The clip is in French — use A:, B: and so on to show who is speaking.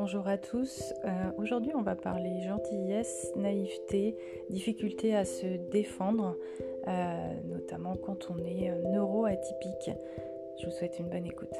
A: bonjour à tous. Euh, aujourd'hui, on va parler gentillesse, naïveté, difficulté à se défendre, euh, notamment quand on est euh, neuroatypique. Je vous souhaite une bonne écoute.